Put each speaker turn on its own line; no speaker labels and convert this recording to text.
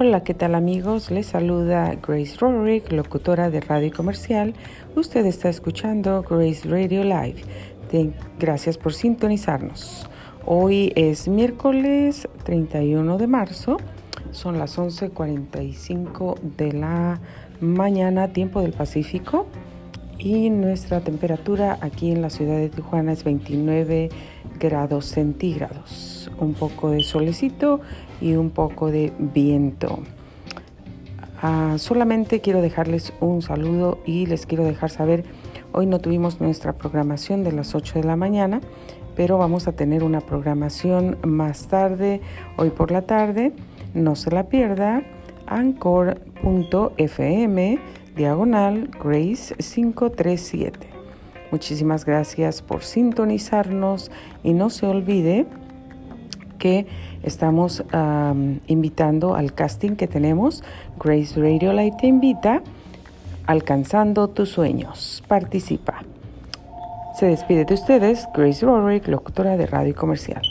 Hola, ¿qué tal amigos? Les saluda Grace Roderick, locutora de radio comercial. Usted está escuchando Grace Radio Live. gracias por sintonizarnos. Hoy es miércoles 31 de marzo. Son las 11:45 de la mañana, tiempo del Pacífico. Y nuestra temperatura aquí en la ciudad de Tijuana es 29 grados centígrados. Un poco de solecito y un poco de viento. Ah, solamente quiero dejarles un saludo y les quiero dejar saber, hoy no tuvimos nuestra programación de las 8 de la mañana, pero vamos a tener una programación más tarde, hoy por la tarde, no se la pierda, anchor.fm diagonal Grace 537. Muchísimas gracias por sintonizarnos y no se olvide que estamos invitando al casting que tenemos. Grace Radio Light te invita alcanzando tus sueños. Participa. Se despide de ustedes Grace Rorick, locutora de radio comercial.